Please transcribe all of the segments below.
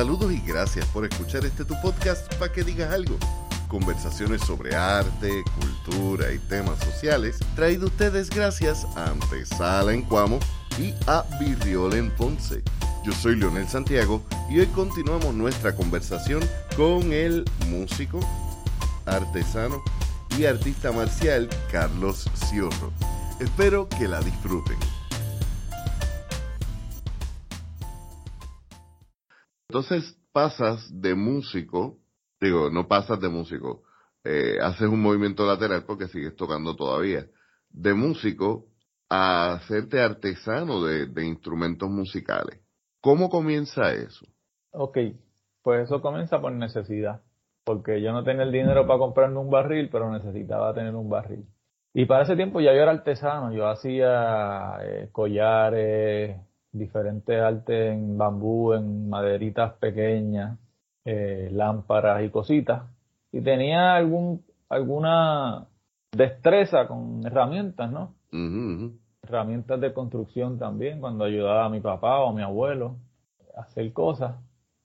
Saludos y gracias por escuchar este tu podcast para que digas algo. Conversaciones sobre arte, cultura y temas sociales, traído ustedes gracias a Antesala en Cuamo y a Virriola en Ponce. Yo soy Leonel Santiago y hoy continuamos nuestra conversación con el músico, artesano y artista marcial Carlos Ciorro. Espero que la disfruten. Entonces pasas de músico, digo, no pasas de músico, eh, haces un movimiento lateral porque sigues tocando todavía, de músico a hacerte artesano de, instrumentos musicales. ¿Cómo comienza eso? Ok, pues eso comienza por necesidad, porque yo no tenía el dinero para comprarme un barril, pero necesitaba tener un barril. Y para ese tiempo ya yo era artesano, yo hacía eh, collares, diferentes artes en bambú, en maderitas pequeñas, eh, lámparas y cositas. Y tenía algún, alguna destreza con herramientas, ¿no? Herramientas de construcción también, cuando ayudaba a mi papá o a mi abuelo a hacer cosas.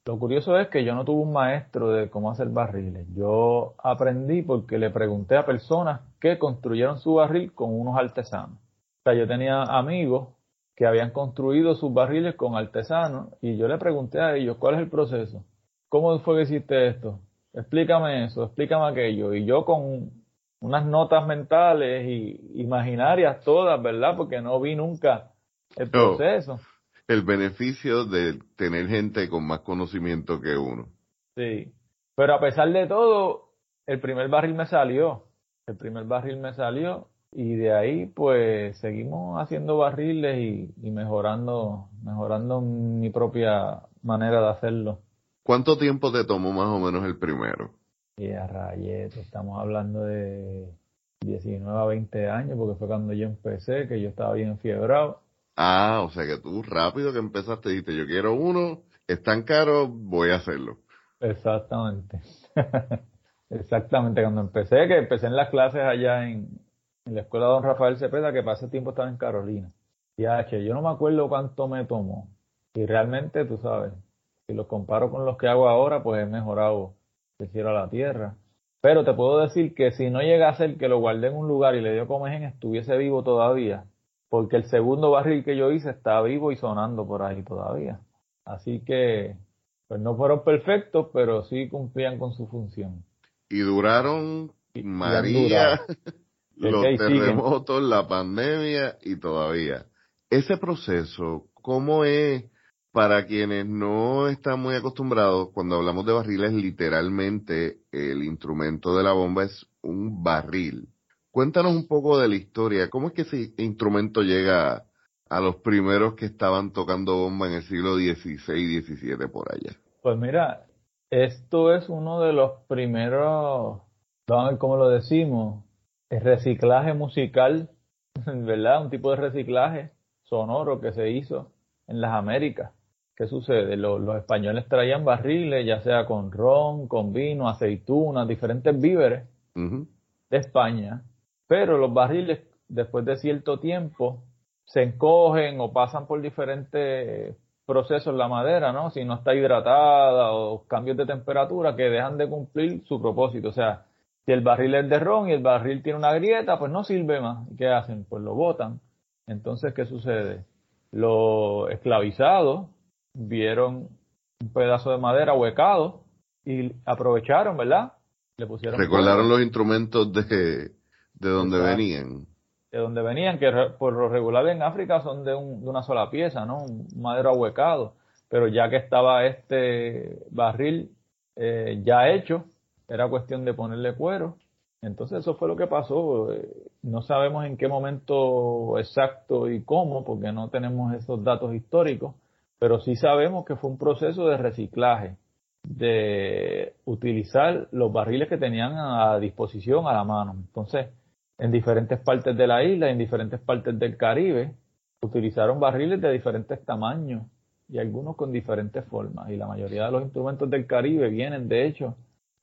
Lo curioso es que yo no tuve un maestro de cómo hacer barriles. Yo aprendí porque le pregunté a personas que construyeron su barril con unos artesanos. O sea, yo tenía amigos que habían construido sus barriles con artesanos y yo le pregunté a ellos, ¿cuál es el proceso? ¿Cómo fue que hiciste esto? Explícame eso, explícame aquello. Y yo con unas notas mentales y imaginarias todas, ¿verdad? Porque no vi nunca el proceso el beneficio de tener gente con más conocimiento que uno. Sí, pero a pesar de todo, el primer barril me salió, el primer barril me salió y de ahí pues seguimos haciendo barriles y, mejorando, mejorando mi propia manera de hacerlo. ¿Cuánto tiempo te tomó más o menos el primero? Y a rayete, estamos hablando de 19 a 20 años, porque fue cuando yo empecé, que yo estaba bien fiebrado. Ah, o sea que tú rápido que empezaste dijiste, yo quiero uno, es tan caro, voy a hacerlo. Exactamente. Exactamente, cuando empecé, que empecé en las clases allá en, la escuela de Don Rafael Cepeda, que para ese tiempo estaba en Carolina. Y H, yo no me acuerdo cuánto me tomó. Y realmente, tú sabes, si lo comparo con los que hago ahora, pues he mejorado el cielo a la tierra. Pero te puedo decir que si no llega a ser que lo guardé en un lugar y le dio comején, estuviese vivo todavía, porque el segundo barril que yo hice está vivo y sonando por ahí todavía. Así que, pues no fueron perfectos, pero sí cumplían con su función. Y duraron María, los terremotos, la pandemia y todavía. Ese proceso, ¿cómo es para quienes no están muy acostumbrados? Cuando hablamos de barriles, literalmente el instrumento de la bomba es un barril. Cuéntanos un poco de la historia. ¿Cómo es que ese instrumento llega a los primeros que estaban tocando bomba en el siglo XVI y XVII por allá? Pues mira, esto es uno de los primeros, vamos a ver cómo lo decimos, reciclaje musical, ¿verdad? Un tipo de reciclaje sonoro que se hizo en las Américas. ¿Qué sucede? Los, españoles traían barriles, ya sea con ron, con vino, aceitunas, diferentes víveres de España pero los barriles, después de cierto tiempo, se encogen o pasan por diferentes procesos la madera, ¿no? Si no está hidratada o cambios de temperatura que dejan de cumplir su propósito. O sea, si el barril es de ron y el barril tiene una grieta, pues no sirve más. ¿Qué hacen? Pues lo botan. Entonces, ¿qué sucede? Los esclavizados vieron un pedazo de madera huecado y aprovecharon, ¿verdad? Le pusieron. Recordaron los instrumentos de, ¿De dónde venían? De dónde venían, que por lo regular en África son de, una sola pieza, ¿no? Un madero ahuecado. Pero ya que estaba este barril eh, ya hecho, era cuestión de ponerle cuero. Entonces eso fue lo que pasó. Eh, no sabemos en qué momento exacto y cómo, porque no tenemos esos datos históricos, pero sí sabemos que fue un proceso de reciclaje, de utilizar los barriles que tenían a disposición a la mano. Entonces, en diferentes partes de la isla, en diferentes partes del Caribe, utilizaron barriles de diferentes tamaños y algunos con diferentes formas. Y la mayoría de los instrumentos del Caribe vienen, de hecho,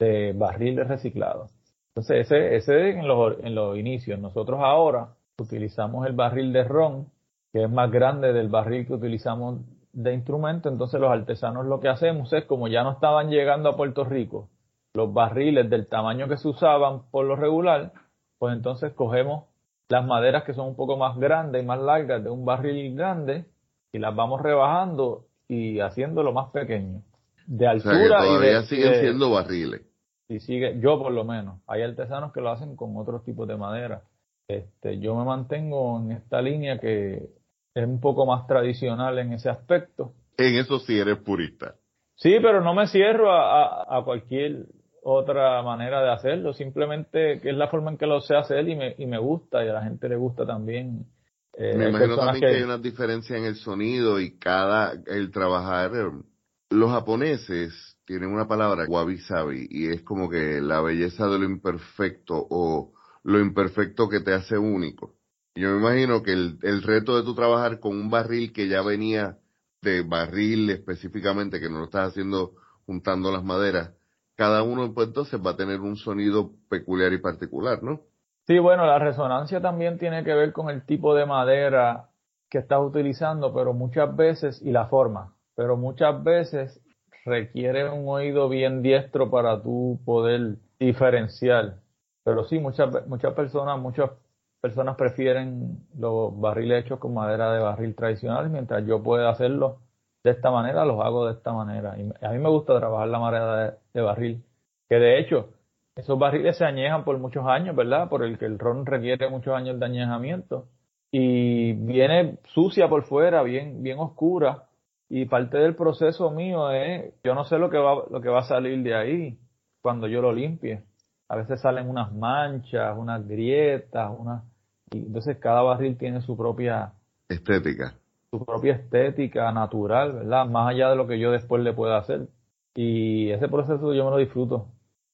de barriles reciclados. Entonces, ese, ese en los, en los inicios. Nosotros ahora utilizamos el barril de ron, que es más grande del barril que utilizamos de instrumentos, entonces los artesanos lo que hacemos es, como ya no estaban llegando a Puerto Rico, los barriles del tamaño que se usaban por lo regular, pues entonces cogemos las maderas que son un poco más grandes y más largas de un barril grande y las vamos rebajando y haciéndolo más pequeño. De altura. y todavía siguen siendo barriles. Y sigue, yo por lo menos. Hay artesanos que lo hacen con otros tipos de madera. Este, yo me mantengo en esta línea que es un poco más tradicional en ese aspecto. En eso sí eres purista. Sí, pero no me cierro a, a, cualquier otra manera de hacerlo, simplemente que es la forma en que lo sé hacer y me, y me gusta y a la gente le gusta también. Eh, me imagino también que... hay una diferencia en el sonido y cada, el trabajar, los japoneses tienen una palabra, wabi sabi, y es como que la belleza de lo imperfecto o lo imperfecto que te hace único. Yo me imagino que el, el reto de tu trabajar con un barril que ya venía de barril específicamente, que no lo estás haciendo juntando las maderas, cada uno pues entonces va a tener un sonido peculiar y particular, ¿no? Sí, bueno, la resonancia también tiene que ver con el tipo de madera que estás utilizando, pero muchas veces, y la forma, pero muchas veces requiere un oído bien diestro para tú poder diferenciar. Pero sí, muchas, muchas personas, muchas personas prefieren los barriles hechos con madera de barril tradicional, mientras yo pueda hacerlo de esta manera, los hago de esta manera. Y a mí me gusta trabajar la madera de, barril, que de hecho, esos barriles se añejan por muchos años, ¿verdad? Por el que el ron requiere muchos años de añejamiento. Y viene sucia por fuera, bien, bien oscura. Y parte del proceso mío es, yo no sé lo que va, lo que va a salir de ahí cuando yo lo limpie. A veces salen unas manchas, unas grietas, unas y entonces cada barril tiene su propia estética. Su propia estética natural, ¿verdad? Más allá de lo que yo después le pueda hacer. Y ese proceso yo me lo disfruto,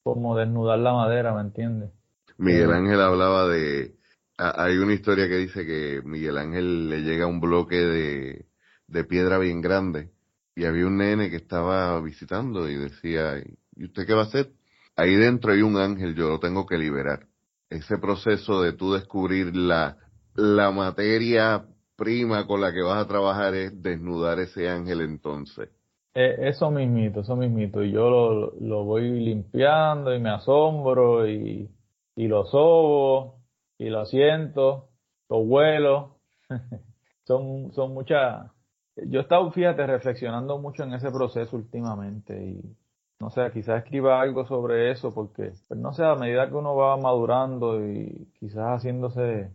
como desnudar la madera, ¿me entiendes? Miguel eh, Ángel hablaba de, hay una historia que dice que Miguel Ángel le llega un bloque de, de piedra bien grande y había un nene que estaba visitando y decía, ¿y usted qué va a hacer? Ahí dentro hay un ángel, yo lo tengo que liberar ese proceso de tú descubrir la, la materia prima con la que vas a trabajar es desnudar ese ángel entonces. Eh, eso mismito, eso mismito. Y yo lo, lo voy limpiando y me asombro y, y lo sobo y lo siento, lo vuelo. son, son muchas... Yo he estado, fíjate, reflexionando mucho en ese proceso últimamente y no sé, quizás escriba algo sobre eso, porque, pues no sé, a medida que uno va madurando y quizás haciéndose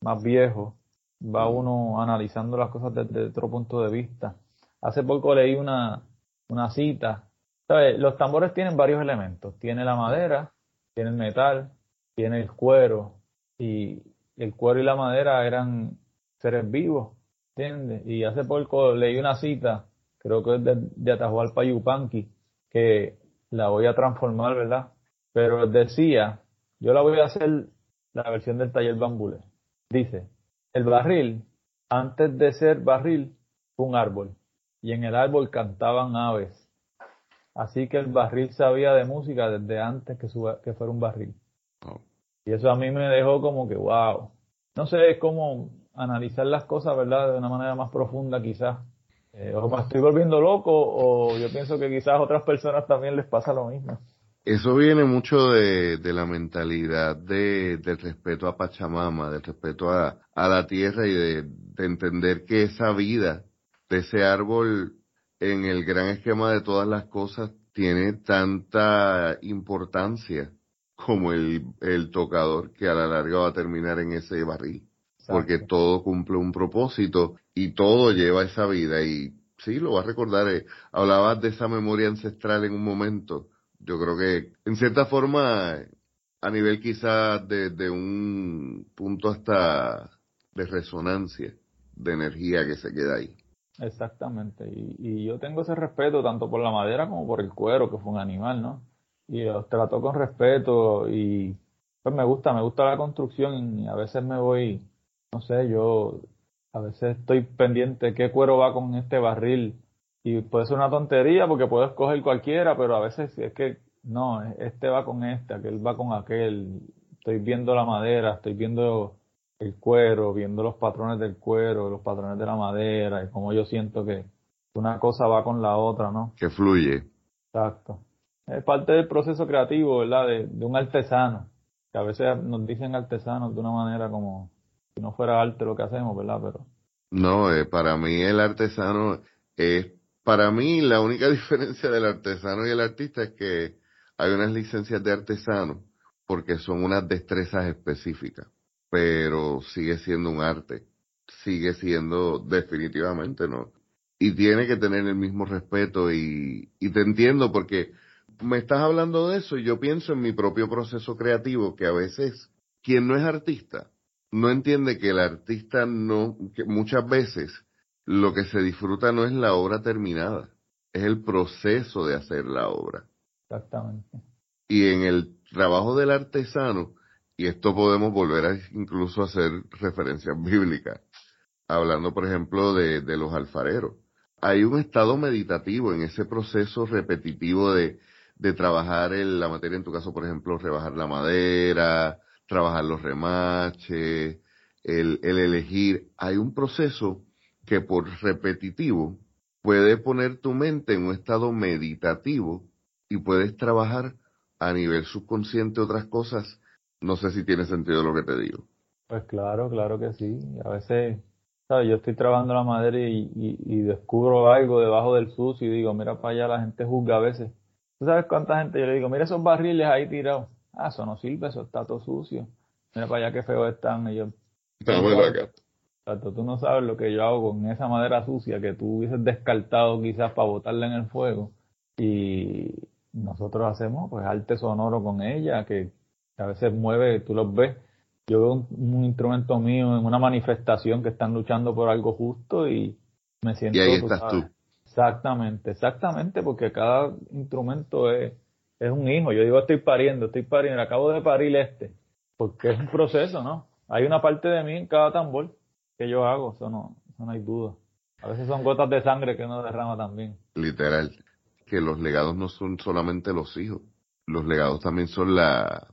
más viejo, va uno analizando las cosas desde otro punto de vista. Hace poco leí una, una cita. ¿Sabes? Los tambores tienen varios elementos. Tiene la madera, tiene el metal, tiene el cuero. Y el cuero y la madera eran seres vivos, ¿entiendes? Y hace poco leí una cita, creo que es de, de Atahualpa Yupanqui, que la voy a transformar, ¿verdad? Pero decía, yo la voy a hacer la versión del taller bambule. Dice, el barril, antes de ser barril, fue un árbol. Y en el árbol cantaban aves. Así que el barril sabía de música desde antes que, que fuera un barril. Oh. Y eso a mí me dejó como que, wow. No sé, es como analizar las cosas, ¿verdad? De una manera más profunda quizás. Eh, o me estoy volviendo loco o yo pienso que quizás a otras personas también les pasa lo mismo. Eso viene mucho de, la mentalidad de, del respeto a Pachamama, del respeto a, la tierra y de, entender que esa vida de ese árbol en el gran esquema de todas las cosas tiene tanta importancia como el, el tocador que a la larga va a terminar en ese barril porque todo cumple un propósito y todo lleva esa vida y sí, lo vas a recordar. Eh, hablabas de esa memoria ancestral en un momento. Yo creo que en cierta forma, a nivel quizás de, un punto hasta de resonancia, de energía que se queda ahí. Exactamente, y, y, yo tengo ese respeto tanto por la madera como por el cuero, que fue un animal, ¿no? Y los trato con respeto y pues me gusta, me gusta la construcción y a veces me voy no sé, yo a veces estoy pendiente qué cuero va con este barril y puede ser una tontería porque puedo escoger cualquiera, pero a veces es que no, este va con este, aquel va con aquel, estoy viendo la madera, estoy viendo el cuero, viendo los patrones del cuero, los patrones de la madera y como yo siento que, Una cosa va con la otra, ¿no? Que fluye. Exacto. Es parte del proceso creativo, ¿verdad? De, de un artesano. Que a veces nos dicen artesanos de una manera como si no fuera arte lo que hacemos, ¿verdad? Pero. No, eh, para mí el artesano es. Para mí la única diferencia del artesano y el artista es que hay unas licencias de artesano porque son unas destrezas específicas, pero sigue siendo un arte, sigue siendo definitivamente, ¿no? Y tiene que tener el mismo respeto y, y te entiendo porque me estás hablando de eso y yo pienso en mi propio proceso creativo que a veces quien no es artista no entiende que el artista no, que muchas veces lo que se disfruta no es la obra terminada, es el proceso de hacer la obra. Exactamente. Y en el trabajo del artesano, y esto podemos volver a incluso hacer referencias bíblicas, hablando por ejemplo de, de los alfareros. Hay un estado meditativo en ese proceso repetitivo de, de trabajar en la materia, en tu caso, por ejemplo, rebajar la madera, trabajar los remaches, el, el elegir. Hay un proceso que por repetitivo puede poner tu mente en un estado meditativo y puedes trabajar a nivel subconsciente otras cosas. No sé si tiene sentido lo que te digo. Pues claro, claro que sí. A veces, ¿sabes? Yo estoy trabajando la madera y, y, descubro algo debajo del sucio y digo, mira para allá, la gente juzga a veces. ¿Tú sabes cuánta gente? Yo le digo, mira esos barriles ahí tirados. Ah, eso no sirve, eso está todo sucio. Mira para allá qué feo están. ellos Exacto, tú no sabes lo que yo hago con esa madera sucia que tú hubieses descartado quizás para botarla en el fuego. Y nosotros hacemos pues arte sonoro con ella, que a veces mueve, tú los ves. Yo veo un, instrumento mío en una manifestación que están luchando por algo justo y me siento... Y ahí estás tú. Exactamente, exactamente, porque cada instrumento es, es un hijo. Yo digo, estoy pariendo, estoy pariendo, acabo de parir este, porque es un proceso, ¿no? Hay una parte de mí en cada tambor que yo hago, eso no, eso no hay duda. A veces son gotas de sangre que uno derrama también. Literal, que los legados no son solamente los hijos, los legados también son la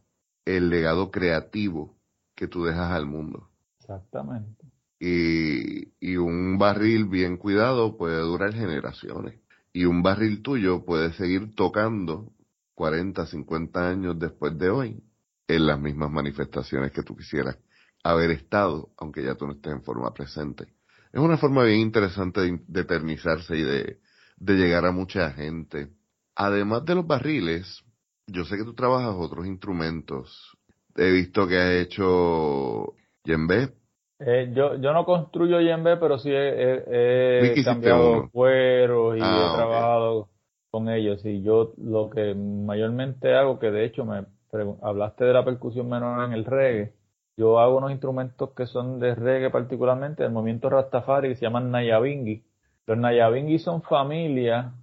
el legado creativo que tú dejas al mundo. Exactamente. Y, y un barril bien cuidado puede durar generaciones. Y un barril tuyo puede seguir tocando 40, 50 años después de hoy en las mismas manifestaciones que tú quisieras haber estado, aunque ya tú no estés en forma presente. Es una forma bien interesante de, eternizarse y de, de llegar a mucha gente. Además de los barriles, yo sé que tú trabajas otros instrumentos. He visto que has hecho yembe. Eh, yo, yo no construyo yembe, pero sí he, cambiado cuero y ah, he trabajado con ellos. Y yo lo que mayormente hago, que de hecho me hablaste de la percusión menor en el reggae, yo hago unos instrumentos que son de reggae particularmente, del movimiento Rastafari, que se llaman Nayabingi. Los Nayabingi son familia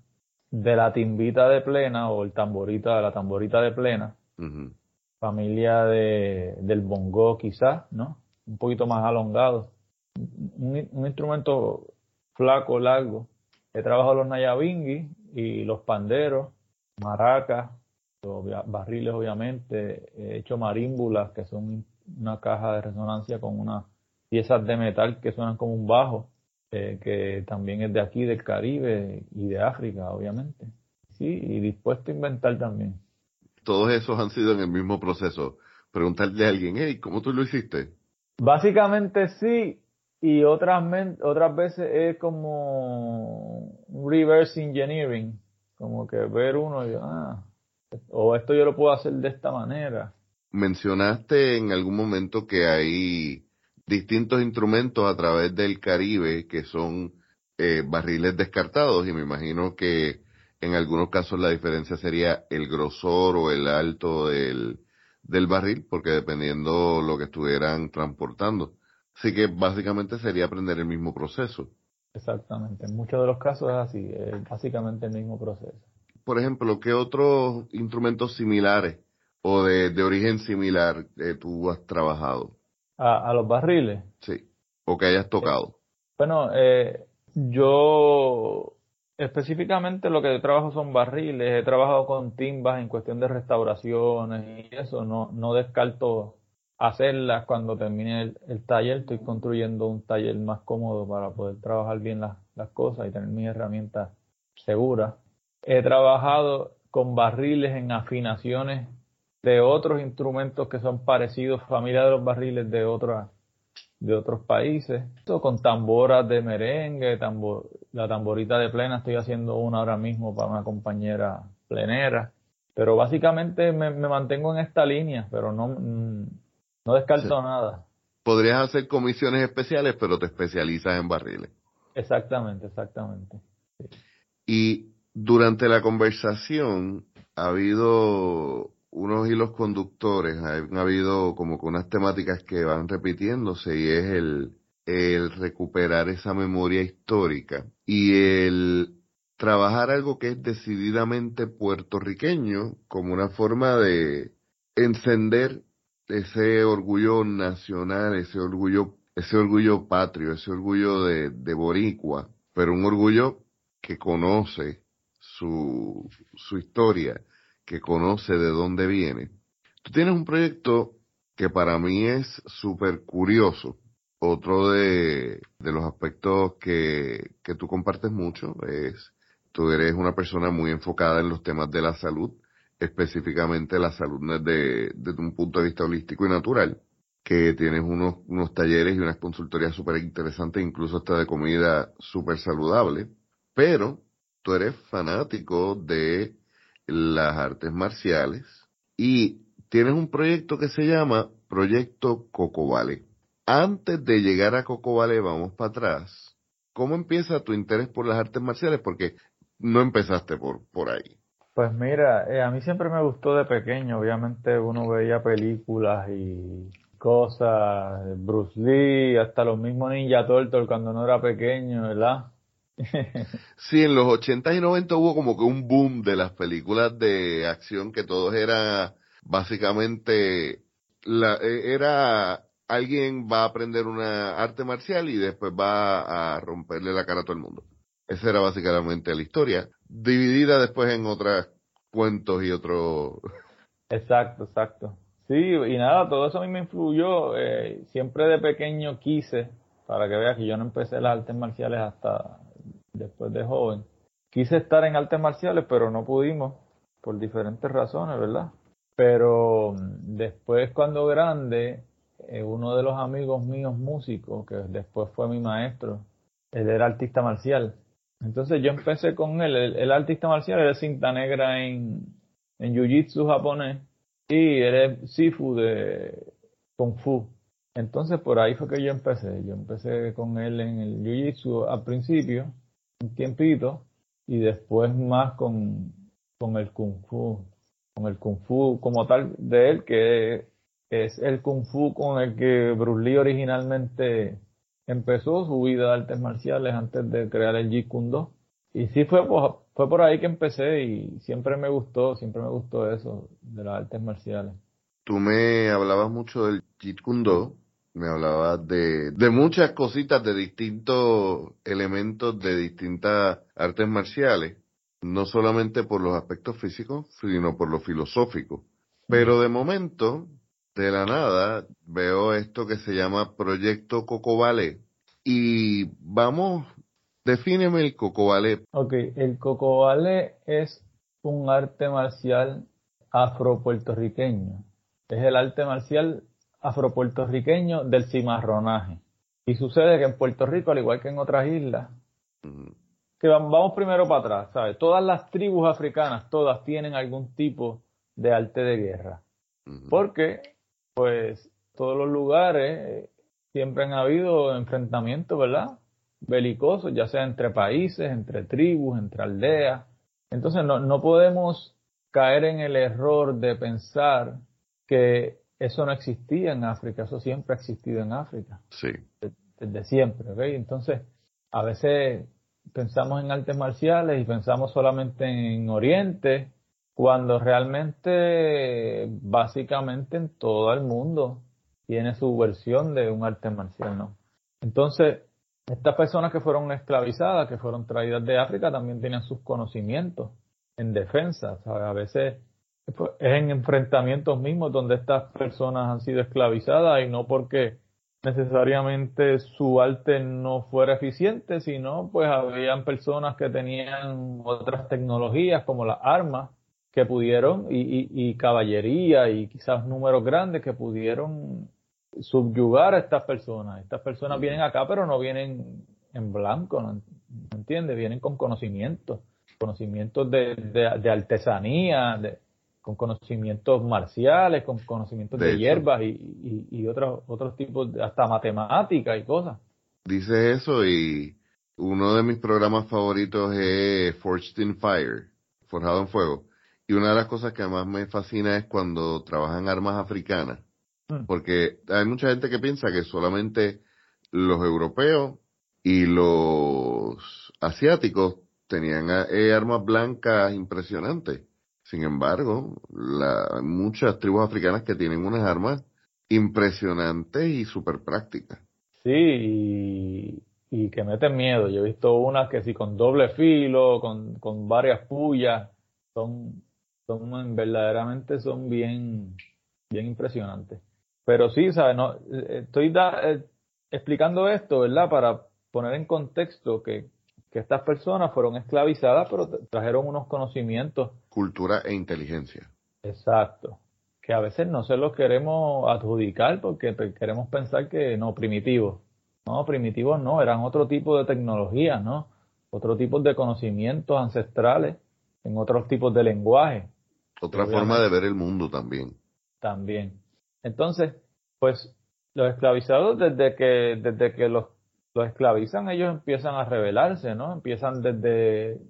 de la timbita de plena o el tamborita, de la tamborita de plena. Familia de, del bongo quizás, ¿no? Un poquito más alongado. Un, un instrumento flaco, largo. He trabajado los Nayabingi y los panderos, maracas, barriles obviamente, he hecho marímbulas que son una caja de resonancia con unas piezas de metal que suenan como un bajo, eh, que también es de aquí, del Caribe y de África, obviamente. Sí, y dispuesto a inventar también. Todos esos han sido en el mismo proceso. Preguntarle a alguien, hey, ¿cómo tú lo hiciste? Básicamente sí, y otras, otras veces es como reverse engineering, como que ver uno y ah, o esto yo lo puedo hacer de esta manera. Mencionaste en algún momento que hay distintos instrumentos a través del Caribe que son eh, barriles descartados y me imagino que en algunos casos la diferencia sería el grosor o el alto del, del barril porque dependiendo lo que estuvieran transportando. Así que básicamente sería aprender el mismo proceso. Exactamente, en muchos de los casos es así, es básicamente el mismo proceso. Por ejemplo, ¿qué otros instrumentos similares o de, de origen similar eh, tú has trabajado? A, los barriles. Sí, o que hayas tocado. bueno, eh, yo específicamente lo que trabajo son barriles, he trabajado con timbas en cuestión de restauraciones y eso, no, no descarto hacerlas cuando termine el, taller. Estoy construyendo un taller más cómodo para poder trabajar bien las, cosas y tener mis herramientas seguras. He trabajado con barriles en afinaciones de otros instrumentos que son parecidos, familia de los barriles de otras de otros países. Con tamboras de merengue, la tamborita de plena, estoy haciendo una ahora mismo para una compañera plenera. Pero básicamente me, mantengo en esta línea, pero no, mm, no descarto nada. Podrías hacer comisiones especiales, pero te especializas en barriles. Exactamente, exactamente. Y durante la conversación ha habido unos hilos conductores, han habido como que unas temáticas que van repitiéndose y es el, el recuperar esa memoria histórica y el trabajar algo que es decididamente puertorriqueño como una forma de encender ese orgullo nacional, ese orgullo, ese orgullo patrio, ese orgullo de, de boricua, pero un orgullo que conoce su, su historia que conoce de dónde viene. Tú tienes un proyecto que para mí es súper curioso. Otro de, de, los aspectos que, que tú compartes mucho es, tú eres una persona muy enfocada en los temas de la salud, específicamente la salud desde, desde un punto de vista holístico y natural, que tienes unos, unos talleres y unas consultorías súper interesantes, incluso hasta de comida súper saludable, pero tú eres fanático de las artes marciales y tienes un proyecto que se llama Proyecto Coco Vale. Antes de llegar a Coco Vale, vamos para atrás. ¿Cómo empieza tu interés por las artes marciales? Porque no empezaste por, por ahí. Pues mira, eh, a mí siempre me gustó de pequeño. Obviamente uno veía películas y cosas, Bruce Lee, hasta los mismos Ninja Turtles cuando no era pequeño, ¿verdad? sí, en los 80 y 90 hubo como que un boom de las películas de acción que todos eran básicamente la, e, era alguien va a aprender una arte marcial y después va a romperle la cara a todo el mundo. Esa era básicamente la historia, dividida después en otros cuentos y otros... Exacto, exacto. Sí, y nada, todo eso a mí me influyó. Eh, siempre de pequeño quise, para que veas que yo no empecé las artes marciales hasta después de joven. Quise estar en artes marciales, pero no pudimos por diferentes razones, ¿verdad? Pero mm, después cuando grande, eh, uno de los amigos míos músicos, que después fue mi maestro, él era artista marcial. Entonces yo empecé con él, el, artista marcial era cinta negra en, en Jiu-Jitsu japonés y era Sifu de Kung Fu. Entonces por ahí fue que yo empecé. Yo empecé con él en el Jiu-Jitsu al principio un tiempito y después más con, con el Kung Fu, con el Kung Fu como tal de él, que es el Kung Fu con el que Bruce originalmente empezó su vida de artes marciales antes de crear el Jeet Kune Do. Y sí fue, fue por ahí que empecé y siempre me gustó, siempre me gustó eso de las artes marciales. Tú me hablabas mucho del Jeet Kune Do me hablaba de, de muchas cositas, de distintos elementos de distintas artes marciales, no solamente por los aspectos físicos, sino por lo filosófico. Pero de momento, de la nada, veo esto que se llama Proyecto Coco Ballet. Y vamos, defíneme el Coco Ballet. Ok, el Coco Ballet es un arte marcial afro-puertorriqueño. Es el arte marcial afropuertorriqueño del cimarronaje. Y sucede que en Puerto Rico, al igual que en otras islas, que vamos primero para atrás, ¿sabes? Todas las tribus africanas, todas tienen algún tipo de arte de guerra. Porque, pues, todos los lugares eh, siempre han habido enfrentamientos, ¿verdad? Belicosos, ya sea entre países, entre tribus, entre aldeas. Entonces, no, no podemos caer en el error de pensar que eso no existía en África, eso siempre ha existido en África. Sí. Desde, siempre, ¿ok? Entonces, a veces pensamos en artes marciales y pensamos solamente en Oriente, cuando realmente, básicamente en todo el mundo tiene su versión de un arte marcial, ¿no? Entonces, estas personas que fueron esclavizadas, que fueron traídas de África, también tenían sus conocimientos en defensa. A veces es en enfrentamientos mismos donde estas personas han sido esclavizadas y no porque necesariamente su arte no fuera eficiente, sino pues habían personas que tenían otras tecnologías como las armas que pudieron y, y, caballería y quizás números grandes que pudieron subyugar a estas personas. Estas personas vienen acá pero no vienen en blanco, ¿no, entiendes? Vienen con conocimientos, conocimientos de, de artesanía, de, con conocimientos marciales, con conocimientos de, hierbas y, y, otros, otros tipos, hasta matemáticas y cosas. Dice eso y uno de mis programas favoritos es Forged in Fire, Forjado en Fuego. Y una de las cosas que más me fascina es cuando trabajan armas africanas. Mm. Porque hay mucha gente que piensa que solamente los europeos y los asiáticos tenían eh, armas blancas impresionantes sin embargo, la, muchas tribus africanas que tienen unas armas impresionantes y súper prácticas. Sí, y, que meten miedo. Yo he visto unas que sí con doble filo, con, con varias pullas, son, son verdaderamente son bien, bien impresionantes. Pero sí, ¿sabes? No, estoy eh, explicando esto, ¿verdad? Para poner en contexto que que estas personas fueron esclavizadas, pero trajeron unos conocimientos. Cultura e inteligencia. Exacto. Que a veces no se los queremos adjudicar porque queremos pensar que no, primitivos. No, primitivos no, eran otro tipo de tecnología, ¿no? Otro tipo de conocimientos ancestrales, en otros tipos de lenguaje. Otra forma de ver el mundo también. También. Entonces, pues los esclavizados desde que, desde que los los esclavizan, ellos empiezan a rebelarse, ¿no? Empiezan desde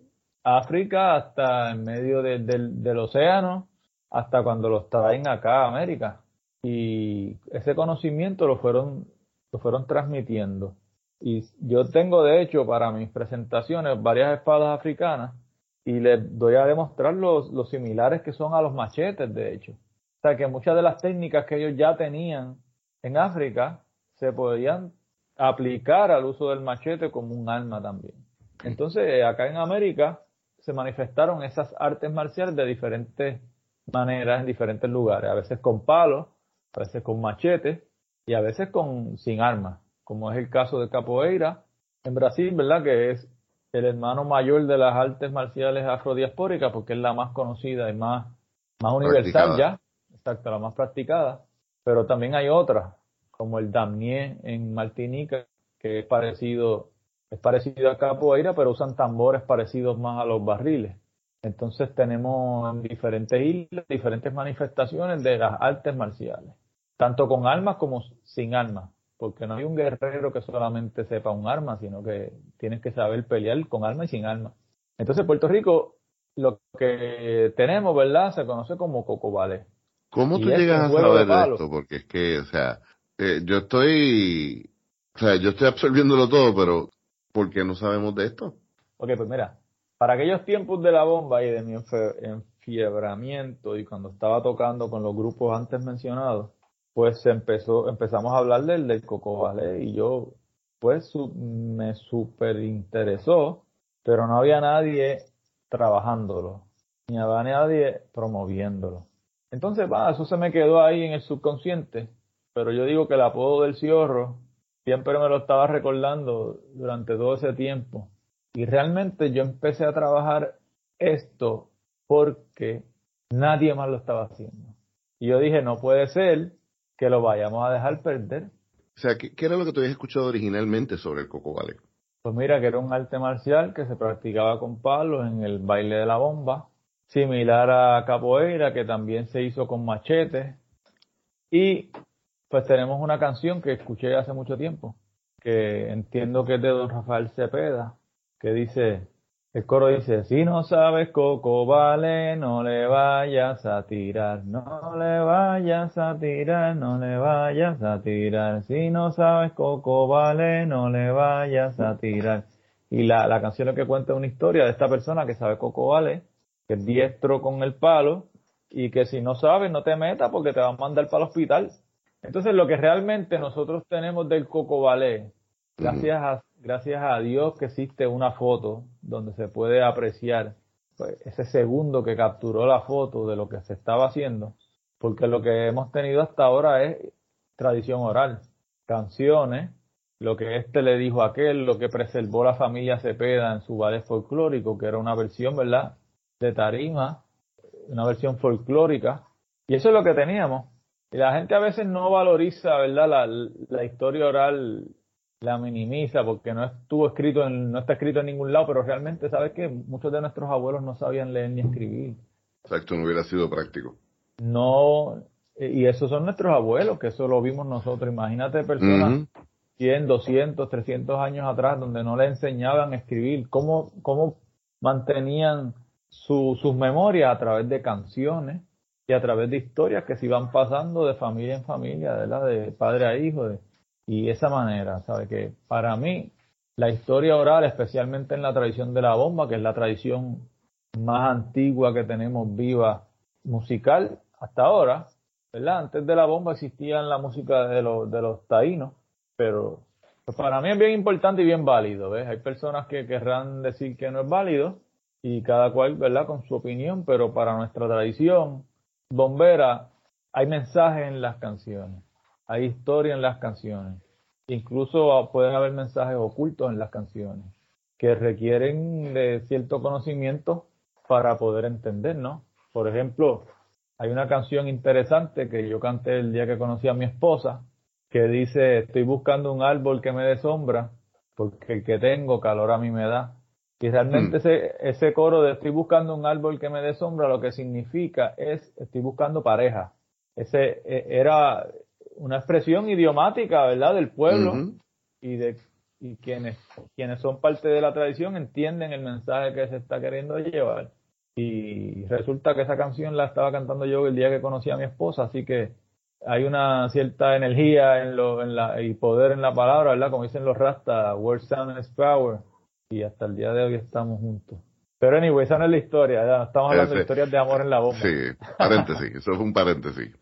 África hasta en medio del océano, hasta cuando los traen acá a América. Y ese conocimiento lo fueron, lo fueron transmitiendo. Y yo tengo, de hecho, para mis presentaciones varias espadas africanas y les doy a demostrar los, los similares que son a los machetes, de hecho. O sea, que muchas de las técnicas que ellos ya tenían en África se podían aplicar al uso del machete como un arma también. Entonces, acá en América se manifestaron esas artes marciales de diferentes maneras en diferentes lugares, a veces con palos, a veces con machetes y a veces con sin armas, como es el caso de Capoeira en Brasil, ¿verdad? Que es el hermano mayor de las artes marciales afrodiaspóricas porque es la más conocida y más, más universal ya, exacto, la más practicada, pero también hay otras, como el Damnier en Martinica, que es parecido, es parecido a capoeira, pero usan tambores parecidos más a los barriles. Entonces tenemos en diferentes islas diferentes manifestaciones de las artes marciales, tanto con armas como sin armas, porque no hay un guerrero que solamente sepa un arma, sino que tienes que saber pelear con armas y sin armas. Entonces Puerto Rico, lo que tenemos, ¿verdad? Se conoce como coco ¿Cómo tú llegas a saber de esto? Porque es que, o sea, eh, yo estoy, o sea, yo estoy absorbiéndolo todo, pero ¿por qué no sabemos de esto? Ok, pues mira, para aquellos tiempos de la bomba y de mi enfiebramiento y cuando estaba tocando con los grupos antes mencionados, pues empezó, empezamos a hablar del, del Coco y yo, pues me súper interesó, pero no había nadie trabajándolo, ni había nadie promoviéndolo. Entonces, va, eso se me quedó ahí en el subconsciente pero yo digo que el apodo del Ciorro siempre me lo estaba recordando durante todo ese tiempo. Y realmente yo empecé a trabajar esto porque nadie más lo estaba haciendo. Y yo dije, no puede ser que lo vayamos a dejar perder. O sea, ¿qué, era lo que tú habías escuchado originalmente sobre el Coco Vale? Pues mira, que era un arte marcial que se practicaba con palos en el baile de la bomba, similar a capoeira, que también se hizo con machetes, y pues tenemos una canción que escuché hace mucho tiempo, que entiendo que es de don Rafael Cepeda, que dice, el coro dice, si no sabes coco vale, no le vayas a tirar, no le vayas a tirar, no le vayas a tirar, si no sabes coco vale, no le vayas a tirar. Y la, la canción es que cuenta una historia de esta persona que sabe coco vale, que es diestro con el palo, y que si no sabes no te metas porque te van a mandar para el hospital. Entonces, lo que realmente nosotros tenemos del Coco Ballet, gracias a, gracias a Dios que existe una foto donde se puede apreciar pues, ese segundo que capturó la foto de lo que se estaba haciendo, porque lo que hemos tenido hasta ahora es tradición oral, canciones, lo que este le dijo a aquel, lo que preservó la familia Cepeda en su ballet folclórico, que era una versión, ¿verdad?, de tarima, una versión folclórica, y eso es lo que teníamos. Y la gente a veces no valoriza, ¿verdad?, la, la historia oral la minimiza porque no estuvo escrito en, no está escrito en ningún lado, pero realmente sabes que muchos de nuestros abuelos no sabían leer ni escribir. Exacto, no hubiera sido práctico. No, y esos son nuestros abuelos, que eso lo vimos nosotros. Imagínate personas 100, 200, 300 años atrás donde no le enseñaban a escribir, cómo, cómo mantenían su, sus memorias a través de canciones y a través de historias que se iban pasando de familia en familia, ¿verdad? de padre a hijo, de, y esa manera, ¿sabe? Que para mí la historia oral, especialmente en la tradición de la bomba, que es la tradición más antigua que tenemos viva musical hasta ahora, ¿verdad? Antes de la bomba existía la música de los, de los taínos, pero pues para mí es bien importante y bien válido, ¿ves? Hay personas que querrán decir que no es válido y cada cual, ¿verdad? Con su opinión, pero para nuestra tradición bombera hay mensajes en las canciones hay historia en las canciones. Incluso pueden haber mensajes ocultos en las canciones que requieren de cierto conocimiento para poder entender, ¿no? Por ejemplo, hay una canción interesante que yo canté el día que conocí a mi esposa, que dice, estoy buscando un árbol que me dé sombra, porque el que tengo calor a mí me da. Y realmente mm. ese, ese coro de estoy buscando un árbol que me dé sombra, lo que significa es, estoy buscando pareja. Ese e, era, una expresión idiomática, ¿verdad?, del pueblo y de y quienes quienes son parte de la tradición entienden el mensaje que se está queriendo llevar. Y resulta que esa canción la estaba cantando yo el día que conocí a mi esposa, así que hay una cierta energía en lo, en la, y poder en la palabra, ¿verdad? Como dicen los rastas, word sound is power. Y hasta el día de hoy estamos juntos. Pero anyway, esa no es la historia, estamos hablando de historias de amor en la bomba. Sí, paréntesis, eso es un paréntesis.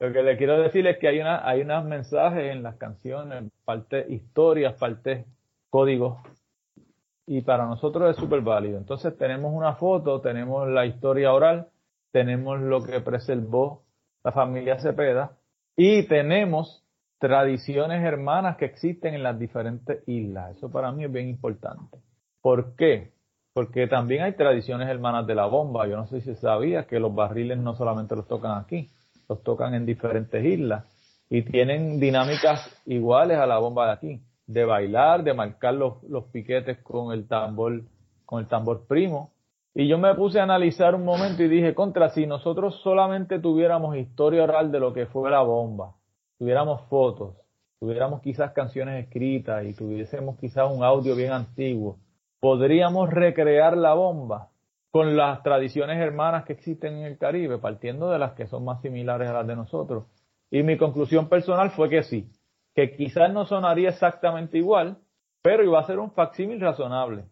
Lo que le quiero decir es que hay una hay unos mensajes en las canciones, parte historias, parte códigos y para nosotros es súper válido. Entonces tenemos una foto, tenemos la historia oral, tenemos lo que preservó la familia Cepeda y tenemos tradiciones hermanas que existen en las diferentes islas. Eso para mí es bien importante. ¿Por qué? Porque también hay tradiciones hermanas de la bomba. Yo no sé si sabía que los barriles no solamente los tocan aquí los tocan en diferentes islas y tienen dinámicas iguales a la bomba de aquí, de bailar, de marcar los, los piquetes con el tambor, con el tambor primo. Y yo me puse a analizar un momento y dije, contra, si nosotros solamente tuviéramos historia oral de lo que fue la bomba, tuviéramos fotos, tuviéramos quizás canciones escritas y tuviésemos quizás un audio bien antiguo, podríamos recrear la bomba con las tradiciones hermanas que existen en el Caribe, partiendo de las que son más similares a las de nosotros. Y mi conclusión personal fue que sí, que quizás no sonaría exactamente igual, pero iba a ser un facsímil razonable.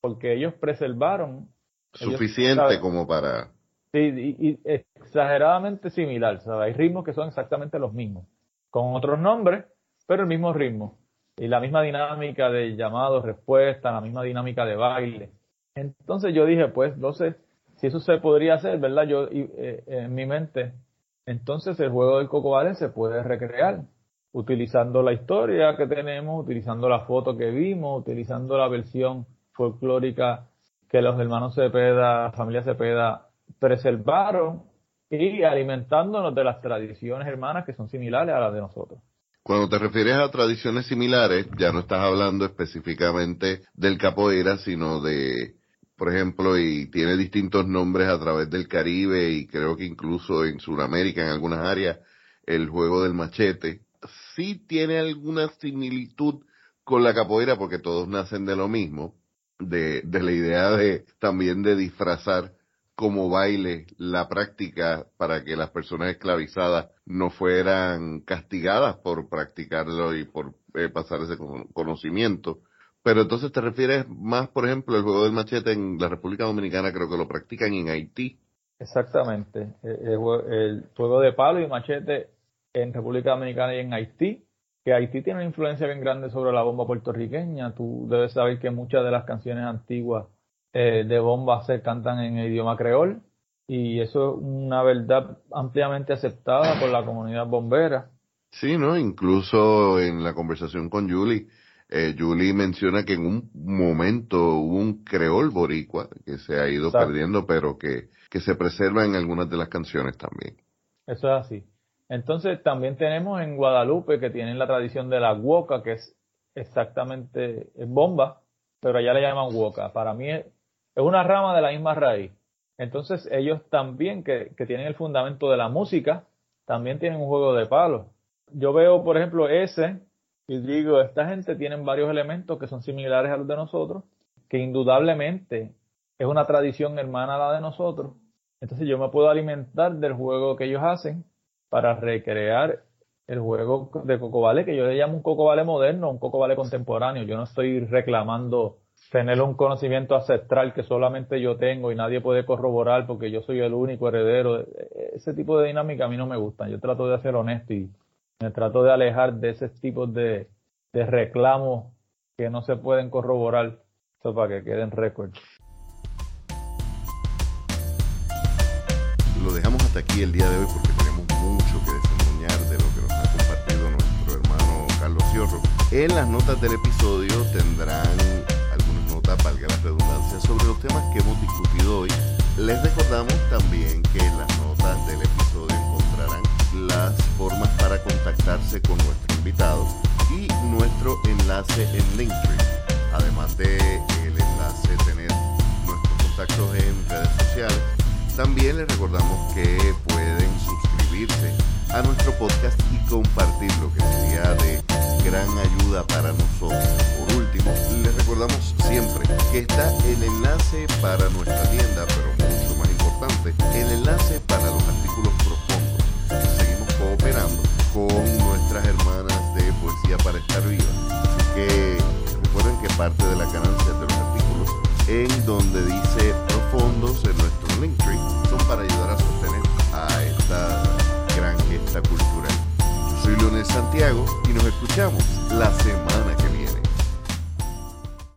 Porque ellos preservaron. Suficiente como para. Sí, y, exageradamente similar. Hay ritmos que son exactamente los mismos, con otros nombres, pero el mismo ritmo. Y la misma dinámica de llamado, respuesta, la misma dinámica de baile. Entonces yo dije, pues, sé si eso se podría hacer, ¿verdad? Yo, eh, en mi mente, entonces el juego del Coco se puede recrear utilizando la historia que tenemos, utilizando la foto que vimos, utilizando la versión folclórica que los hermanos Cepeda, familia Cepeda preservaron y alimentándonos de las tradiciones hermanas que son similares a las de nosotros. Cuando te refieres a tradiciones similares, ya no estás hablando específicamente del capoeira, sino de por ejemplo, y tiene distintos nombres a través del Caribe y creo que incluso en Sudamérica, en algunas áreas, el juego del machete, sí tiene alguna similitud con la capoeira porque todos nacen de lo mismo, de, de la idea de también de disfrazar como baile la práctica para que las personas esclavizadas no fueran castigadas por practicarlo y por eh, pasar ese conocimiento. Pero entonces te refieres más, por ejemplo, el juego del machete en la República Dominicana, creo que lo practican en Haití. Exactamente. El, juego de palo y machete en República Dominicana y en Haití, que Haití tiene una influencia bien grande sobre la bomba puertorriqueña. Tú debes saber que muchas de las canciones antiguas eh, de bombas se cantan en idioma creol y eso es una verdad ampliamente aceptada por la comunidad bombera. Sí, ¿no? Incluso en la conversación con Julie, eh, Julie menciona que en un momento hubo un creol boricua que se ha ido perdiendo, pero que, que se preserva en algunas de las canciones también. Eso es así. Entonces también tenemos en Guadalupe que tienen la tradición de la guoca, que es exactamente bomba, pero allá le llaman guoca. Para mí es, una rama de la misma raíz. Entonces ellos también, que, que, tienen el fundamento de la música, también tienen un juego de palos. Yo veo, por ejemplo, ese, y digo, esta gente tiene varios elementos que son similares a los de nosotros, que indudablemente es una tradición hermana a la de nosotros. Entonces yo me puedo alimentar del juego que ellos hacen para recrear el juego de Coco Vale, que yo le llamo un Coco Vale moderno, un Coco Vale contemporáneo. Yo no estoy reclamando tener un conocimiento ancestral que solamente yo tengo y nadie puede corroborar porque yo soy el único heredero. Ese tipo de dinámica a mí no me gusta. Yo trato de ser honesto y me trato de alejar de ese tipo de, de reclamos que no se pueden corroborar. Eso para que queden récord. Lo dejamos hasta aquí el día de hoy porque En las notas del episodio tendrán algunas notas, valga la redundancia, sobre los temas que hemos discutido hoy. Les recordamos también que en las notas del episodio encontrarán las formas para contactarse con nuestro invitado y nuestro enlace en Linktree. Además de el enlace tener nuestros contactos en redes sociales, también les recordamos que pueden suscribirse a nuestro podcast y compartirlo, que sería de gran ayuda para nosotros. Por último, les recordamos siempre que está el enlace para nuestra tienda, pero mucho más importante, el enlace para los artículos con nuestras hermanas de Poesía para Estar Viva. Que recuerden que parte de la ganancia de los artículos en donde dice profundos en nuestro Linktree son para ayudar a sostener a esta gran gesta cultural. Soy Leonel Santiago y nos escuchamos la semana que.